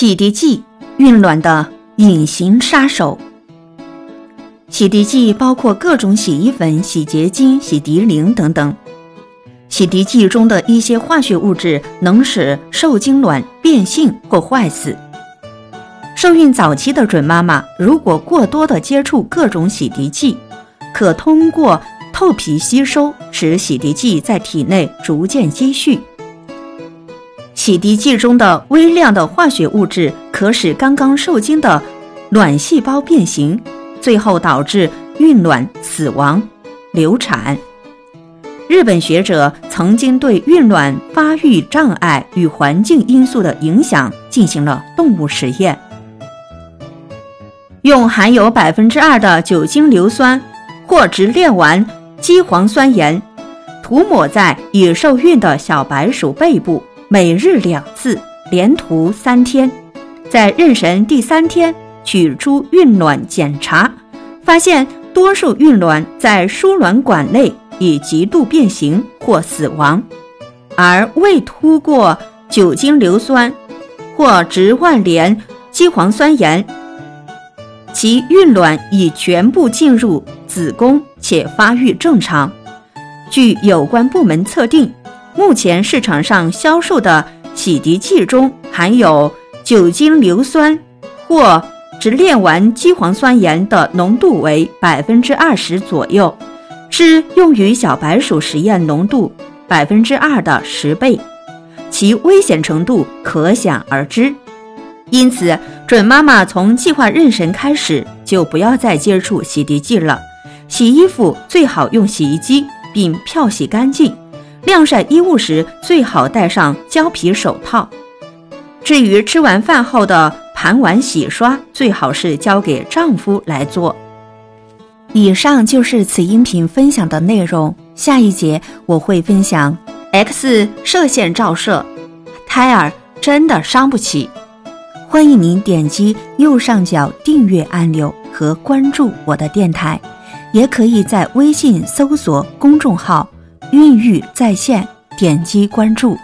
洗涤剂，孕卵的隐形杀手。洗涤剂包括各种洗衣粉、洗洁精、洗涤灵等等。洗涤剂中的一些化学物质能使受精卵变性或坏死。受孕早期的准妈妈如果过多的接触各种洗涤剂，可通过透皮吸收，使洗涤剂在体内逐渐积蓄。洗涤剂中的微量的化学物质可使刚刚受精的卵细胞变形，最后导致孕卵死亡、流产。日本学者曾经对孕卵发育障碍与环境因素的影响进行了动物实验，用含有百分之二的酒精硫酸或直链烷基磺酸盐涂抹在已受孕的小白鼠背部。每日两次，连涂三天，在妊娠第三天取出孕卵检查，发现多数孕卵在输卵管内已极度变形或死亡，而未涂过酒精硫酸或直万联基磺酸盐，其孕卵已全部进入子宫且发育正常。据有关部门测定。目前市场上销售的洗涤剂中含有酒精硫酸或直链烷基磺酸盐的浓度为百分之二十左右，是用于小白鼠实验浓度百分之二的十倍，其危险程度可想而知。因此，准妈妈从计划妊娠开始就不要再接触洗涤剂了。洗衣服最好用洗衣机，并漂洗干净。晾晒衣物时，最好戴上胶皮手套。至于吃完饭后的盘碗洗刷，最好是交给丈夫来做。以上就是此音频分享的内容。下一节我会分享 X 射线照射，胎儿真的伤不起。欢迎您点击右上角订阅按钮和关注我的电台，也可以在微信搜索公众号。孕育在线，点击关注。